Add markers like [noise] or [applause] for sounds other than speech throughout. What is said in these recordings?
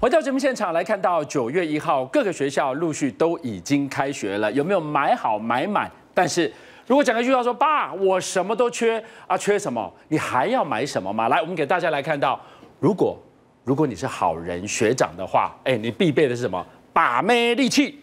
回到节目现场来看到九月一号，各个学校陆续都已经开学了，有没有买好买满？但是如果讲一句话说，爸，我什么都缺啊，缺什么？你还要买什么吗？来，我们给大家来看到，如果如果你是好人学长的话，哎，你必备的是什么？把妹利器。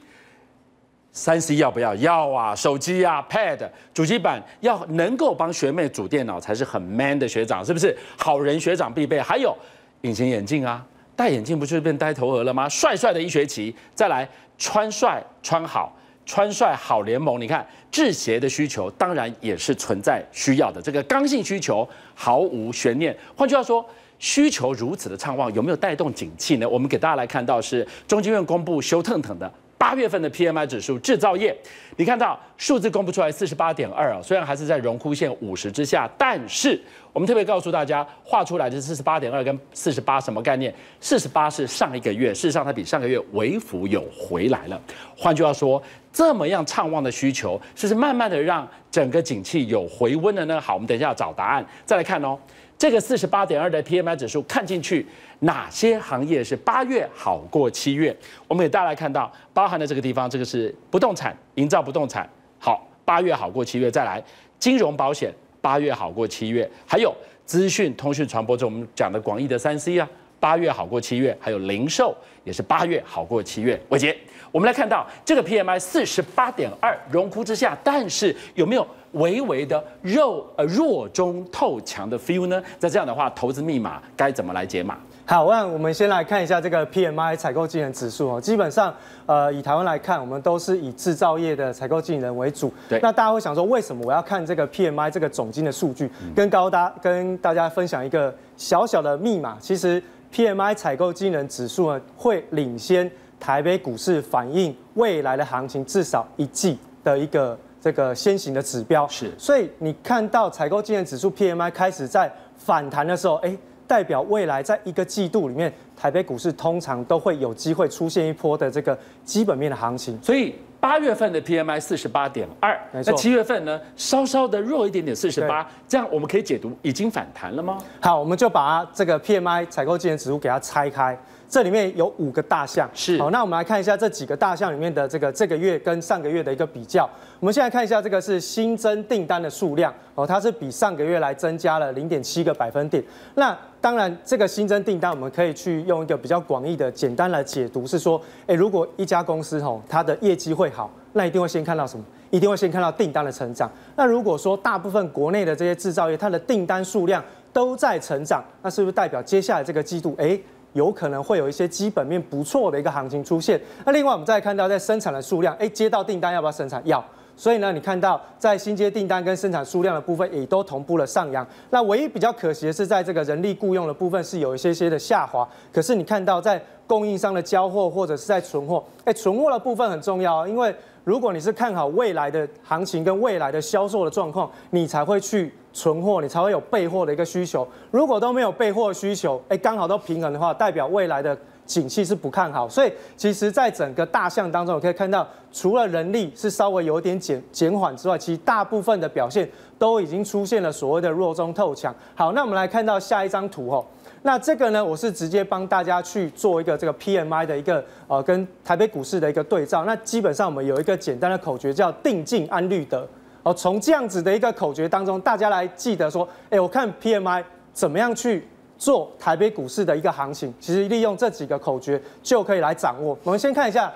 三 C 要不要？要啊！手机啊，Pad、主机板要能够帮学妹组电脑才是很 man 的学长，是不是？好人学长必备。还有隐形眼镜啊，戴眼镜不就是变呆头鹅了吗？帅帅的一学期，再来穿帅穿好，穿帅好联盟。你看制鞋的需求当然也是存在需要的，这个刚性需求毫无悬念。换句话说，需求如此的畅旺，有没有带动景气呢？我们给大家来看到是中经院公布修腾腾的。八月份的 PMI 指数，制造业，你看到数字公布出来四十八点二啊，虽然还是在荣枯线五十之下，但是我们特别告诉大家，画出来的四十八点二跟四十八什么概念？四十八是上一个月，事实上它比上个月微幅有回来了。换句话说，这么样畅旺的需求，是不是慢慢的让整个景气有回温了呢？好，我们等一下要找答案，再来看哦。这个四十八点二的 PMI 指数看进去，哪些行业是八月好过七月？我们给大家来看到，包含的这个地方，这个是不动产、营造不动产，好，八月好过七月。再来，金融保险八月好过七月，还有资讯通讯传播，这我们讲的广义的三 C 啊，八月好过七月，还有零售也是八月好过七月。伟杰，我们来看到这个 PMI 四十八点二，荣枯之下，但是有没有？微微的弱呃弱中透强的 feel 呢？在这样的话，投资密码该怎么来解码？好，那我们先来看一下这个 PMI 采购经理指数哦。基本上，呃，以台湾来看，我们都是以制造业的采购经理人为主。对。那大家会想说，为什么我要看这个 PMI 这个总经的数据？跟高大跟大家分享一个小小的密码。其实 PMI 采购经理人指数呢，会领先台北股市反映未来的行情至少一季的一个。这个先行的指标是，所以你看到采购经理人指数 PMI 开始在反弹的时候，哎，代表未来在一个季度里面，台北股市通常都会有机会出现一波的这个基本面的行情。所以八月份的 PMI 四十八点二，那七月份呢，稍稍的弱一点点四十八，这样我们可以解读已经反弹了吗？好，我们就把这个 PMI 采购经理指数给它拆开。这里面有五个大项，是好，那我们来看一下这几个大项里面的这个这个月跟上个月的一个比较。我们现在看一下这个是新增订单的数量哦，它是比上个月来增加了零点七个百分点。那当然，这个新增订单我们可以去用一个比较广义的简单来解读，是说，诶，如果一家公司吼它的业绩会好，那一定会先看到什么？一定会先看到订单的成长。那如果说大部分国内的这些制造业它的订单数量都在成长，那是不是代表接下来这个季度，诶？有可能会有一些基本面不错的一个行情出现。那另外我们再看到在生产的数量，哎，接到订单要不要生产？要。所以呢，你看到在新接订单跟生产数量的部分也都同步了上扬。那唯一比较可惜的是，在这个人力雇佣的部分是有一些些的下滑。可是你看到在供应商的交货或者是在存货，哎，存货的部分很重要，因为如果你是看好未来的行情跟未来的销售的状况，你才会去存货，你才会有备货的一个需求。如果都没有备货需求，哎，刚好都平衡的话，代表未来的。景气是不看好，所以其实在整个大项当中，我可以看到，除了人力是稍微有点减减缓之外，其实大部分的表现都已经出现了所谓的弱中透强。好，那我们来看到下一张图哦。那这个呢，我是直接帮大家去做一个这个 PMI 的一个呃跟台北股市的一个对照。那基本上我们有一个简单的口诀叫“定静安虑得”。哦，从这样子的一个口诀当中，大家来记得说，哎，我看 PMI 怎么样去。做台北股市的一个行情，其实利用这几个口诀就可以来掌握。我们先看一下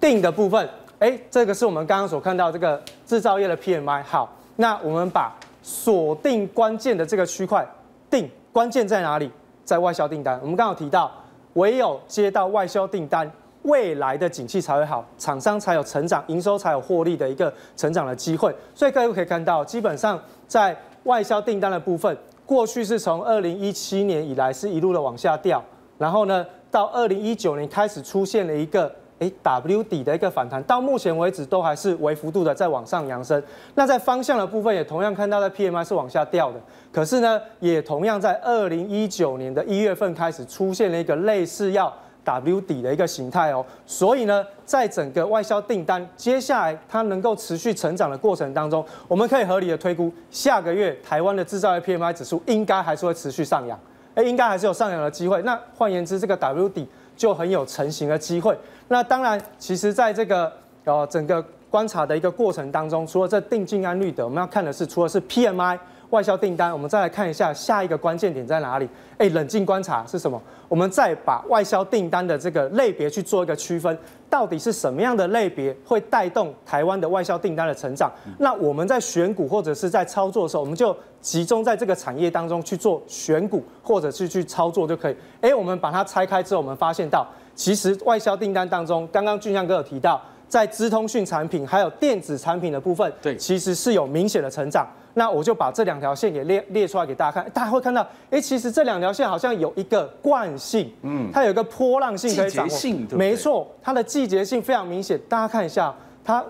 定的部分，哎，这个是我们刚刚所看到这个制造业的 PMI。好，那我们把锁定关键的这个区块定，关键在哪里？在外销订单。我们刚刚有提到，唯有接到外销订单，未来的景气才会好，厂商才有成长，营收才有获利的一个成长的机会。所以各位可以看到，基本上在外销订单的部分。过去是从二零一七年以来是一路的往下掉，然后呢，到二零一九年开始出现了一个诶 W 底的一个反弹，到目前为止都还是微幅度的在往上扬升。那在方向的部分也同样看到在 PMI 是往下掉的，可是呢，也同样在二零一九年的一月份开始出现了一个类似要。W 底的一个形态哦，所以呢，在整个外销订单接下来它能够持续成长的过程当中，我们可以合理的推估，下个月台湾的制造业 PMI 指数应该还是会持续上扬。哎，应该还是有上扬的机会。那换言之，这个 W 底就很有成型的机会。那当然，其实在这个呃整个观察的一个过程当中，除了这定静安绿的，我们要看的是除了是 PMI。外销订单，我们再来看一下下一个关键点在哪里？哎，冷静观察是什么？我们再把外销订单的这个类别去做一个区分，到底是什么样的类别会带动台湾的外销订单的成长？那我们在选股或者是在操作的时候，我们就集中在这个产业当中去做选股，或者是去操作就可以。哎，我们把它拆开之后，我们发现到，其实外销订单当中，刚刚俊相哥有提到，在资通讯产品还有电子产品的部分，对，其实是有明显的成长。那我就把这两条线给列列出来给大家看，大家会看到，哎，其实这两条线好像有一个惯性，嗯，它有一个波浪性可以掌握，没错，它的季节性非常明显。大家看一下，它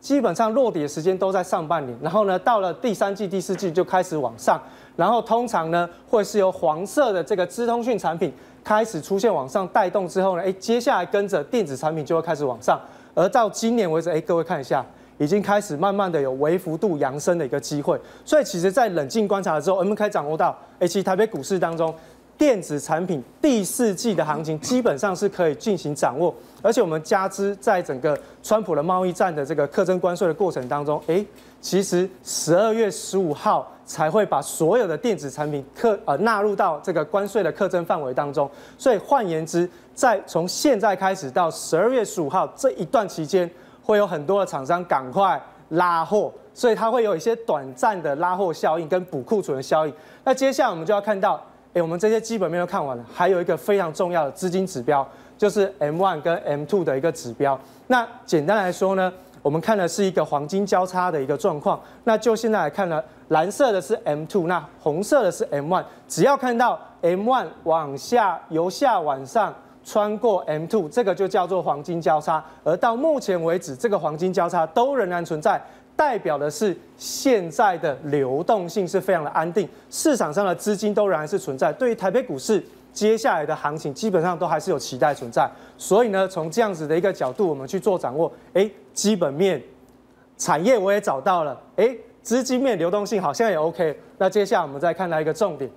基本上落底的时间都在上半年，然后呢，到了第三季、第四季就开始往上，然后通常呢，会是由黄色的这个资通讯产品开始出现往上带动之后呢，哎，接下来跟着电子产品就会开始往上，而到今年为止，哎，各位看一下。已经开始慢慢的有微幅度扬升的一个机会，所以其实，在冷静观察的时候，我们可以掌握到，哎，其实台北股市当中，电子产品第四季的行情基本上是可以进行掌握，而且我们加之在整个川普的贸易战的这个课征关税的过程当中，哎，其实十二月十五号才会把所有的电子产品课呃纳入到这个关税的课征范围当中，所以换言之，在从现在开始到十二月十五号这一段期间。会有很多的厂商赶快拉货，所以它会有一些短暂的拉货效应跟补库存的效应。那接下来我们就要看到，哎，我们这些基本面都看完了，还有一个非常重要的资金指标，就是 M1 跟 M2 的一个指标。那简单来说呢，我们看的是一个黄金交叉的一个状况。那就现在来看呢，蓝色的是 M2，那红色的是 M1。只要看到 M1 往下由下往上。穿过 M2，这个就叫做黄金交叉。而到目前为止，这个黄金交叉都仍然存在，代表的是现在的流动性是非常的安定，市场上的资金都仍然是存在。对于台北股市接下来的行情，基本上都还是有期待存在。所以呢，从这样子的一个角度，我们去做掌握。哎，基本面、产业我也找到了。哎，资金面、流动性好像也 OK。那接下来我们再看到一个重点，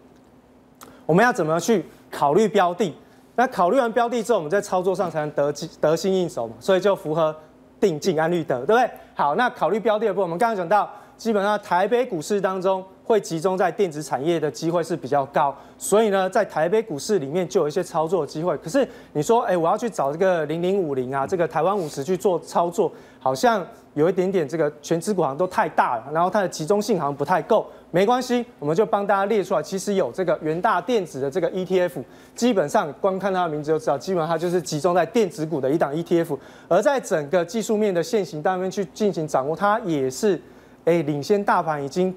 我们要怎么去考虑标的？那考虑完标的之后，我们在操作上才能得得心应手嘛，所以就符合定静安绿得，对不对？好，那考虑标的的部分，我们刚刚讲到，基本上台北股市当中会集中在电子产业的机会是比较高，所以呢，在台北股市里面就有一些操作的机会。可是你说，哎，我要去找这个零零五零啊，这个台湾五十去做操作，好像有一点点这个全资股好像都太大了，然后它的集中性好像不太够。没关系，我们就帮大家列出来。其实有这个元大电子的这个 ETF，基本上光看它的名字就知道，基本上它就是集中在电子股的一档 ETF。而在整个技术面的线型当面去进行掌握，它也是诶领先大盘，已经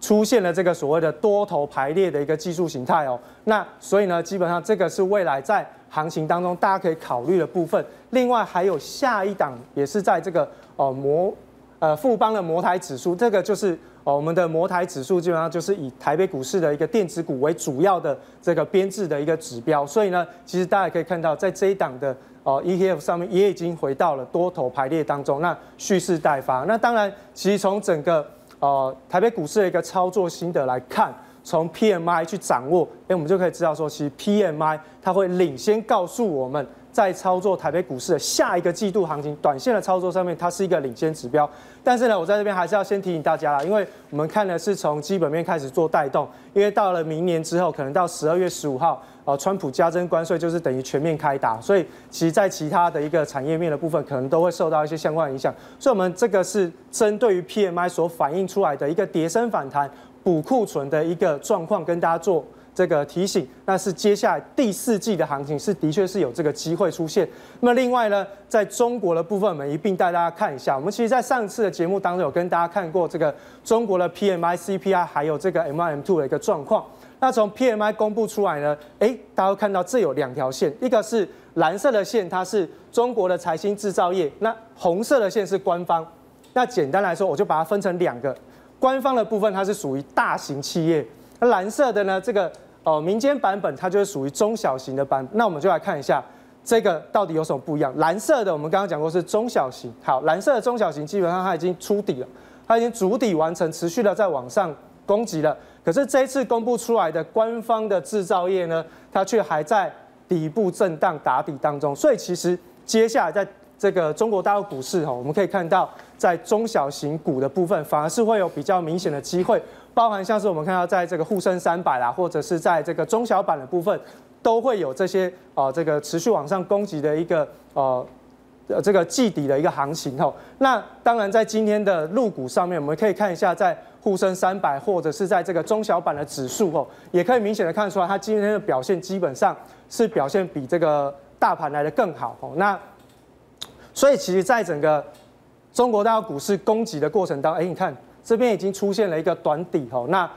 出现了这个所谓的多头排列的一个技术形态哦。那所以呢，基本上这个是未来在行情当中大家可以考虑的部分。另外还有下一档也是在这个哦摩呃富邦的摩台指数，这个就是。哦，我们的摩台指数基本上就是以台北股市的一个电子股为主要的这个编制的一个指标，所以呢，其实大家可以看到，在这一档的哦 ETF 上面也已经回到了多头排列当中，那蓄势待发。那当然，其实从整个呃台北股市的一个操作心得来看，从 PMI 去掌握，哎，我们就可以知道说，其实 PMI 它会领先告诉我们。在操作台北股市的下一个季度行情，短线的操作上面，它是一个领先指标。但是呢，我在这边还是要先提醒大家啦，因为我们看的是从基本面开始做带动，因为到了明年之后，可能到十二月十五号，呃，川普加征关税就是等于全面开打，所以其实在其他的一个产业面的部分，可能都会受到一些相关影响。所以，我们这个是针对于 PMI 所反映出来的一个跌升反弹、补库存的一个状况，跟大家做。这个提醒，那是接下来第四季的行情是的确是有这个机会出现。那么另外呢，在中国的部分，我们一并带大家看一下。我们其实，在上次的节目当中有跟大家看过这个中国的 PMI、CPI，还有这个 M1、M2 的一个状况。那从 PMI 公布出来呢，诶，大家会看到这有两条线，一个是蓝色的线，它是中国的财新制造业；那红色的线是官方。那简单来说，我就把它分成两个，官方的部分它是属于大型企业，那蓝色的呢，这个。哦，民间版本它就是属于中小型的版，那我们就来看一下这个到底有什么不一样。蓝色的我们刚刚讲过是中小型，好，蓝色的中小型基本上它已经触底了，它已经筑底完成，持续的在往上攻击了。可是这一次公布出来的官方的制造业呢，它却还在底部震荡打底当中。所以其实接下来在这个中国大陆股市哈，我们可以看到在中小型股的部分，反而是会有比较明显的机会，包含像是我们看到在这个沪深三百啦，或者是在这个中小板的部分，都会有这些呃这个持续往上攻击的一个呃。呃，这个季底的一个行情吼，那当然在今天的陆股上面，我们可以看一下在沪深三百或者是在这个中小板的指数吼，也可以明显的看出来，它今天的表现基本上是表现比这个大盘来的更好吼。那所以其实，在整个中国大陆股市攻击的过程当中，哎，你看这边已经出现了一个短底吼，那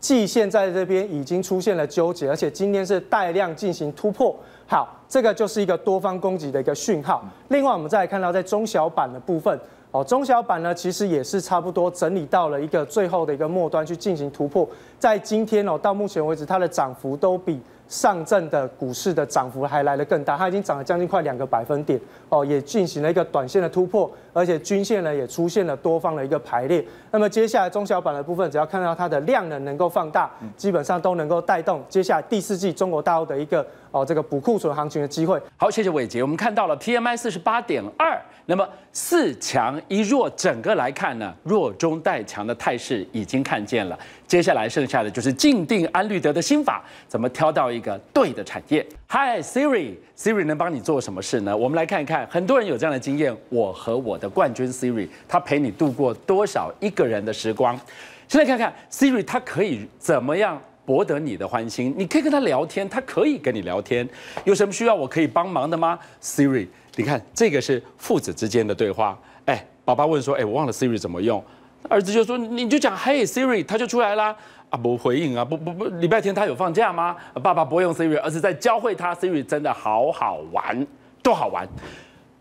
季线在这边已经出现了纠结，而且今天是带量进行突破。好，这个就是一个多方攻击的一个讯号。另外，我们再来看到在中小板的部分，哦，中小板呢其实也是差不多整理到了一个最后的一个末端去进行突破。在今天哦，到目前为止，它的涨幅都比上证的股市的涨幅还来得更大，它已经涨了将近快两个百分点哦，也进行了一个短线的突破，而且均线呢也出现了多方的一个排列。那么接下来中小板的部分，只要看到它的量能能够放大，基本上都能够带动接下来第四季中国大陆的一个哦这个补库存行情的机会。好，谢谢伟杰。我们看到了 PMI 四十八点二，那么四强一弱，整个来看呢，弱中带强的态势已经看见了。接下来剩下的就是静定安虑得的心法，怎么挑到一个对的产业？Hi Siri，Siri 能帮你做什么事呢？我们来看一看，很多人有这样的经验。我和我的冠军 Siri，它陪你度过多少一个人的时光？现在看看 Siri，它可以怎么样博得你的欢心？你可以跟它聊天，它可以跟你聊天。有什么需要我可以帮忙的吗？Siri，你看这个是父子之间的对话。哎，爸爸问说，哎，我忘了 Siri 怎么用。儿子就说：“你就讲嘿 Siri，他就出来啦。啊，不回应啊，不不不，礼拜天他有放假吗？爸爸不会用 Siri，而是在教会他 Siri，真的好好玩，多好玩。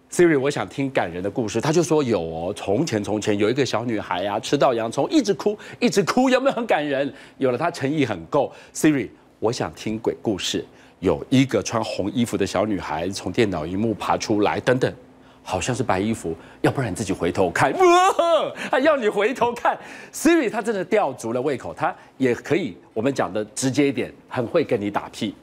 Siri，我想听感人的故事。他就说有哦，从前从前有一个小女孩、啊，吃到洋葱一直哭，一直哭，有没有很感人？有了，她诚意很够。Siri，我想听鬼故事。有一个穿红衣服的小女孩从电脑荧幕爬出来，等等。”好像是白衣服，要不然你自己回头看。哇，[laughs] 还要你回头看，Siri 他真的吊足了胃口，他也可以，我们讲的直接一点，很会跟你打屁。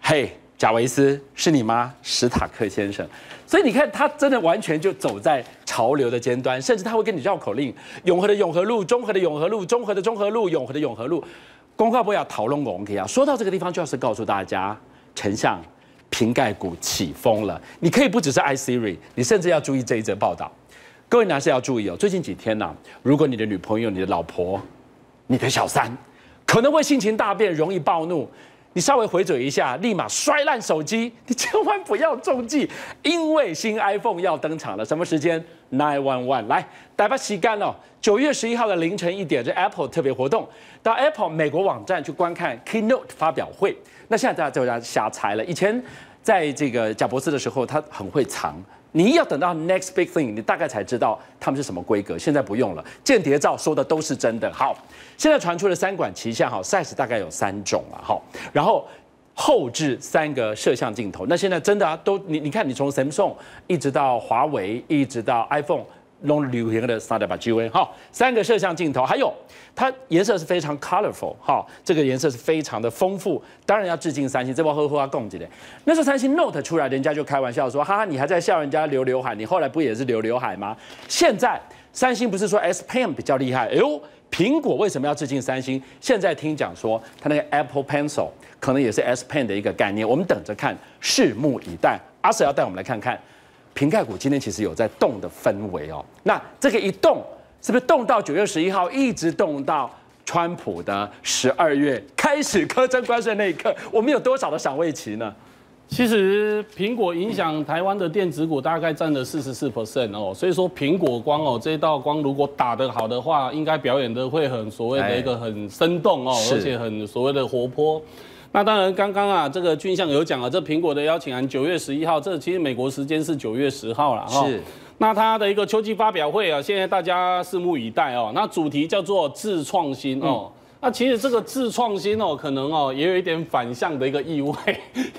嘿，贾维斯是你吗？史塔克先生。所以你看，他真的完全就走在潮流的尖端，甚至他会跟你绕口令：永和的永和路，中和的永和路，中和的中和路，永和的永和路。公告不要讨论我们可以啊。说到这个地方，就要是告诉大家，丞相。瓶盖股起风了，你可以不只是 i Siri，你甚至要注意这一则报道。各位男士要注意哦，最近几天呢、啊，如果你的女朋友、你的老婆、你的小三可能会性情大变，容易暴怒，你稍微回嘴一下，立马摔烂手机，你千万不要中计，因为新 iPhone 要登场了。什么时间？Nine One One，来，大家洗干了。九月十一号的凌晨一点，这 Apple 特别活动，到 Apple 美国网站去观看 Keynote 发表会。那现在大家就在瞎猜了，以前。在这个贾博士的时候，他很会藏。你要等到 next big thing，你大概才知道他们是什么规格。现在不用了，间谍照说的都是真的。好，现在传出了三管齐下，哈，size 大概有三种了，哈。然后后置三个摄像镜头，那现在真的啊，都你你看，你从 Samsung 一直到华为，一直到 iPhone。龙流行的 Snapdragon 8 Gen 哈，三个摄像镜头，还有它颜色是非常 colorful 哈，这个颜色是非常的丰富，当然要致敬三星，这波呵呵要供给的。那时候三星 Note 出来，人家就开玩笑说，哈哈，你还在笑人家留刘海，你后来不也是留刘海吗？现在三星不是说 S Pen 比较厉害，哎呦，苹果为什么要致敬三星？现在听讲说，它那个 Apple Pencil 可能也是 S Pen 的一个概念，我们等着看，拭目以待。阿 Sir 要带我们来看看。瓶盖股今天其实有在动的氛围哦，那这个一动是不是动到九月十一号，一直动到川普的十二月开始苛征关税那一刻？我们有多少的赏味期呢？其实苹果影响台湾的电子股大概占了四十四 percent 哦，所以说苹果光哦这道光如果打得好的话，应该表演的会很所谓的一个很生动哦，而且很所谓的活泼。那当然，刚刚啊，这个俊相有讲啊，这苹果的邀请函九月十一号，这其实美国时间是九月十号了哈。是。那它的一个秋季发表会啊，现在大家拭目以待哦。那主题叫做自创新哦。那其实这个自创新哦，可能哦也有一点反向的一个意味，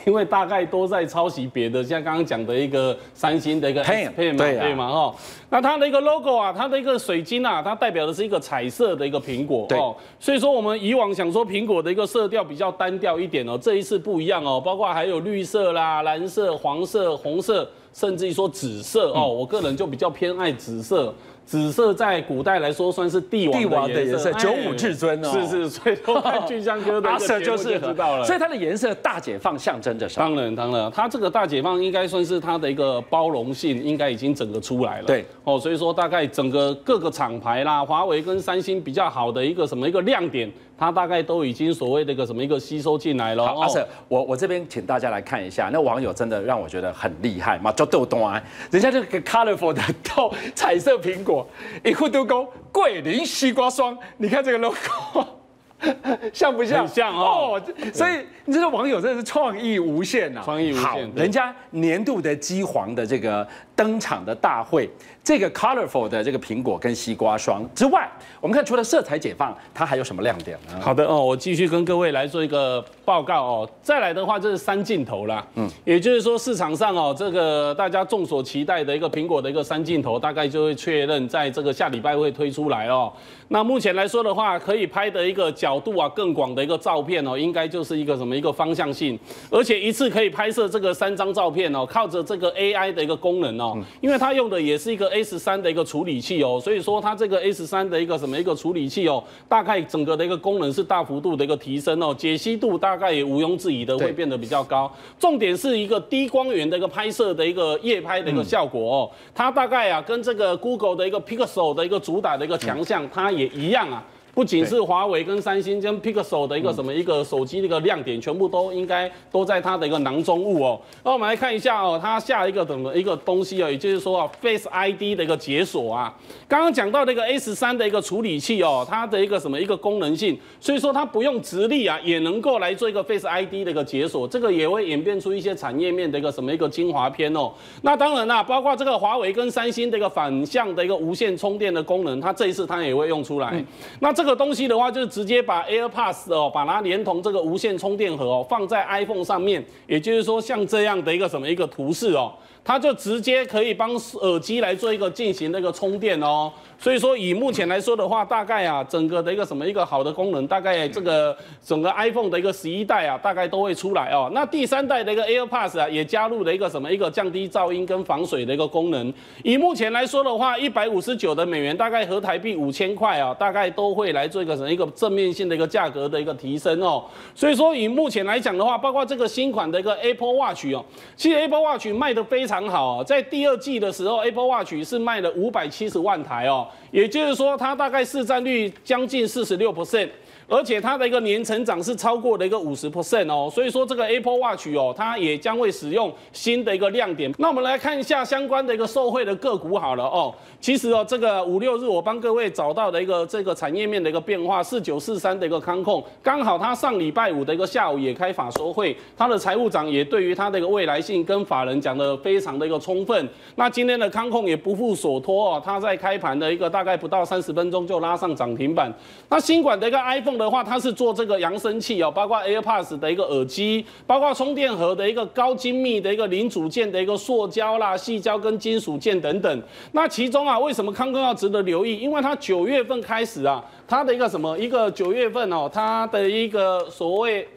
因为大概都在抄袭别的，像刚刚讲的一个三星的一个 Pen 配嘛，对嘛哈。那它的一个 logo 啊，它的一个水晶啊，它代表的是一个彩色的一个苹果哦。所以说我们以往想说苹果的一个色调比较单调一点哦，这一次不一样哦，包括还有绿色啦、蓝色、黄色、红色，甚至于说紫色哦，我个人就比较偏爱紫色。紫色在古代来说算是帝王的颜色，九五至尊哦。是是，所以说看俊香哥的色就是知道了。所以它的颜色大解放象征着什么？当然当然，它这个大解放应该算是它的一个包容性，应该已经整个出来了。对哦，所以说大概整个各个厂牌啦，华为跟三星比较好的一个什么一个亮点。它大概都已经所谓的一个什么一个吸收进来了。好，阿 Sir，我我这边请大家来看一下，那网友真的让我觉得很厉害嘛，叫豆懂啊，人家这个 colorful 的豆 [laughs] 彩色苹果，一户都勾桂林西瓜霜，你看这个 logo。[laughs] 像不像？像哦，哦，所以你这个网友真的是创意无限呐！创意无限。好，人家年度的机皇的这个登场的大会，这个 colorful 的这个苹果跟西瓜霜之外，我们看除了色彩解放，它还有什么亮点呢？好的哦，我继续跟各位来做一个报告哦。再来的话就是三镜头啦，嗯，也就是说市场上哦，这个大家众所期待的一个苹果的一个三镜头，大概就会确认在这个下礼拜会推出来哦。那目前来说的话，可以拍的一个角度啊，更广的一个照片哦，应该就是一个什么一个方向性，而且一次可以拍摄这个三张照片哦，靠着这个 AI 的一个功能哦，因为它用的也是一个 A 十三的一个处理器哦，所以说它这个 A 十三的一个什么一个处理器哦，大概整个的一个功能是大幅度的一个提升哦，解析度大概也毋庸置疑的会变得比较高。重点是一个低光源的一个拍摄的一个夜拍的一个效果哦，它大概啊跟这个 Google 的一个 Pixel 的一个主打的一个强项，它。也一样啊。不仅是华为跟三星跟 Pixel 的一个什么一个手机的一个亮点，全部都应该都在它的一个囊中物哦。那我们来看一下哦，它下一个怎么一个东西哦，也就是说啊，Face ID 的一个解锁啊。刚刚讲到那个 S 三的一个处理器哦，它的一个什么一个功能性，所以说它不用直立啊，也能够来做一个 Face ID 的一个解锁。这个也会演变出一些产业面的一个什么一个精华片哦。那当然啦，包括这个华为跟三星的一个反向的一个无线充电的功能，它这一次它也会用出来。那这个。这个东西的话，就是直接把 AirPods 哦，把它连同这个无线充电盒哦，放在 iPhone 上面，也就是说像这样的一个什么一个图示哦，它就直接可以帮耳机来做一个进行那个充电哦。所以说，以目前来说的话，大概啊，整个的一个什么一个好的功能，大概这个整个 iPhone 的一个十一代啊，大概都会出来哦。那第三代的一个 AirPods 啊，也加入了一个什么一个降低噪音跟防水的一个功能。以目前来说的话，一百五十九的美元，大概合台币五千块啊，大概都会来做一个什么一个正面性的一个价格的一个提升哦。所以说，以目前来讲的话，包括这个新款的一个 Apple Watch 哦，其实 Apple Watch 卖的非常好哦，在第二季的时候，Apple Watch 是卖了五百七十万台哦。也就是说，它大概市占率将近四十六 percent。而且它的一个年成长是超过了一个五十 percent 哦，所以说这个 Apple Watch 哦，它也将会使用新的一个亮点。那我们来看一下相关的一个受惠的个股好了哦。其实哦，这个五六日我帮各位找到的一个这个产业面的一个变化，四九四三的一个康控，刚好它上礼拜五的一个下午也开法说会，它的财务长也对于它的一个未来性跟法人讲的非常的一个充分。那今天的康控也不负所托哦，它在开盘的一个大概不到三十分钟就拉上涨停板。那新款的一个 iPhone。的话，它是做这个扬声器哦，包括 AirPods 的一个耳机，包括充电盒的一个高精密的一个零组件的一个塑胶啦、细胶跟金属件等等。那其中啊，为什么康哥要值得留意？因为它九月份开始啊，它的一个什么一个九月份哦，它的一个所谓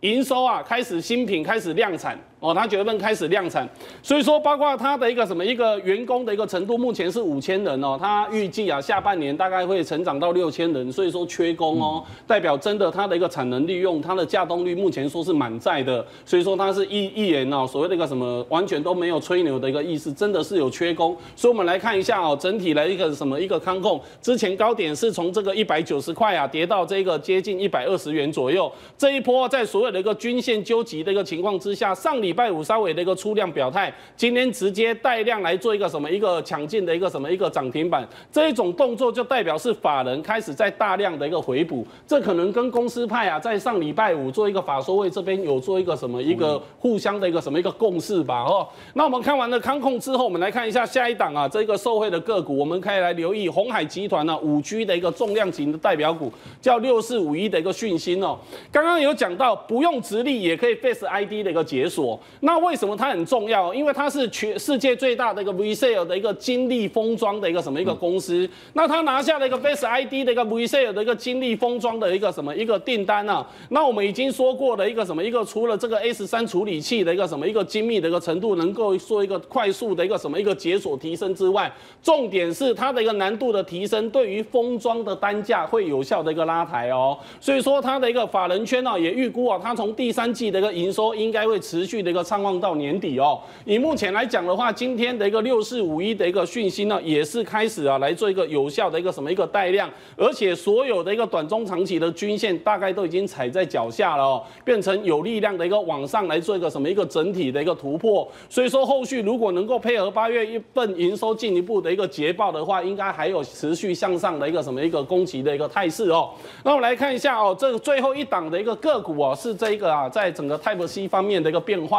营收啊，开始新品开始量产。哦，他九月份开始量产，所以说包括他的一个什么一个员工的一个程度，目前是五千人哦，他预计啊下半年大概会成长到六千人，所以说缺工哦，代表真的它的一个产能利用，它的稼动率目前说是满载的，所以说它是一一言哦，所谓的一个什么完全都没有吹牛的一个意思，真的是有缺工，所以我们来看一下哦，整体来一个什么一个康控，之前高点是从这个一百九十块啊跌到这个接近一百二十元左右，这一波在所有的一个均线纠集的一个情况之下，上礼礼拜五稍微的一个出量表态，今天直接带量来做一个什么一个抢进的一个什么一个涨停板，这一种动作就代表是法人开始在大量的一个回补，这可能跟公司派啊在上礼拜五做一个法说会这边有做一个什么一个互相的一个什么一个共识吧哦。那我们看完了康控之后，我们来看一下下一档啊这个受惠的个股，我们可以来留意鸿海集团呢五 G 的一个重量级的代表股，叫六四五一的一个讯息哦。刚刚有讲到不用直立也可以 Face ID 的一个解锁，那为什么它很重要？因为它是全世界最大的一个 VSL 的一个金立封装的一个什么一个公司，那它拿下了一个 Face ID 的一个 VSL 的一个金立封装的一个什么一个订单呢、啊？那我们已经说过的一个什么一个除了这个 S 三处理器的一个什么一个精密的一个程度能够做一个快速的一个什么一个解锁提升之外，重点是它的一个难度的提升，对于封装的单价会有效的一个拉抬哦。所以说它的一个法人圈呢也预估啊，它从第三季的一个营收应该会持续的一个畅旺到年底哦。以目前来讲的话，今天的一个六四五一的一个讯息呢，也是开始啊来做一个有效的一个什么一个带量，而且所有的一个短中长期的均线大概都已经踩在脚下了哦，变成有力量的一个往上来做一个什么一个整体的一个突破。所以说后续如果能够配合八月一份营收进一步的一个捷报的话，应该还有持续向上的一个什么一个攻击的一个态势哦。那我们来看一下哦，这个最后一档的一个个股哦，是这一个啊，在整个 Type C 方面的一个变化。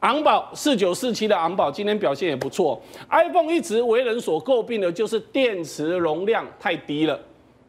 昂宝四九四七的昂宝今天表现也不错。iPhone 一直为人所诟病的就是电池容量太低了。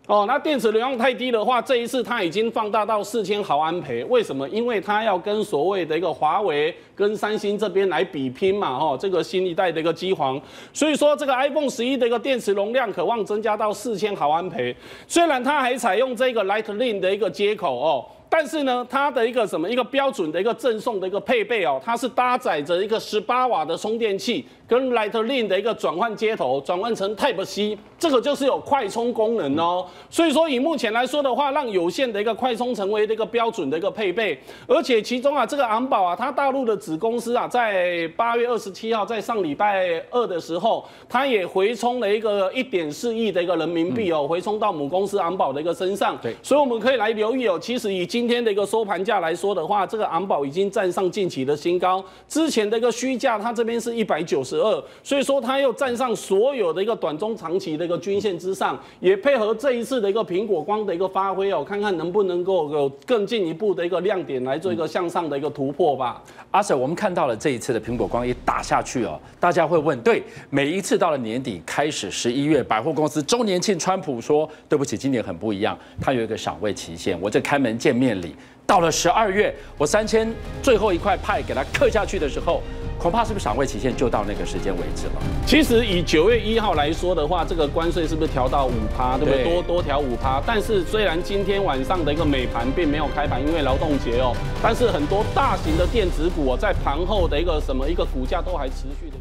哦，那电池容量太低的话，这一次它已经放大到四千毫安培。为什么？因为它要跟所谓的一个华为跟三星这边来比拼嘛，哦，这个新一代的一个机皇。所以说这个 iPhone 十一的一个电池容量渴望增加到四千毫安培。虽然它还采用这个 Lightning 的一个接口哦。但是呢，它的一个什么一个标准的一个赠送的一个配备哦，它是搭载着一个十八瓦的充电器，跟 Lightning 的一个转换接头，转换成 Type C，这个就是有快充功能哦。所以说以目前来说的话，让有线的一个快充成为的一个标准的一个配备。而且其中啊，这个昂宝啊，它大陆的子公司啊，在八月二十七号，在上礼拜二的时候，它也回充了一个一点四亿的一个人民币哦，回充到母公司昂宝的一个身上。对，所以我们可以来留意哦，其实已经。今天的一个收盘价来说的话，这个昂宝已经站上近期的新高。之前的一个虚价，它这边是一百九十二，所以说它又站上所有的一个短中长期的一个均线之上，也配合这一次的一个苹果光的一个发挥哦，看看能不能够有更进一步的一个亮点来做一个向上的一个突破吧。阿 Sir，我们看到了这一次的苹果光一打下去哦，大家会问，对，每一次到了年底开始十一月，百货公司周年庆，川普说对不起，今年很不一样，它有一个赏味期限，我这开门见面。里到了十二月，我三千最后一块派给他刻下去的时候，恐怕是不是赏味期限就到那个时间为止了？其实以九月一号来说的话，这个关税是不是调到五趴，对不对？多多调五趴。但是虽然今天晚上的一个美盘并没有开盘，因为劳动节哦，但是很多大型的电子股哦，在盘后的一个什么一个股价都还持续的。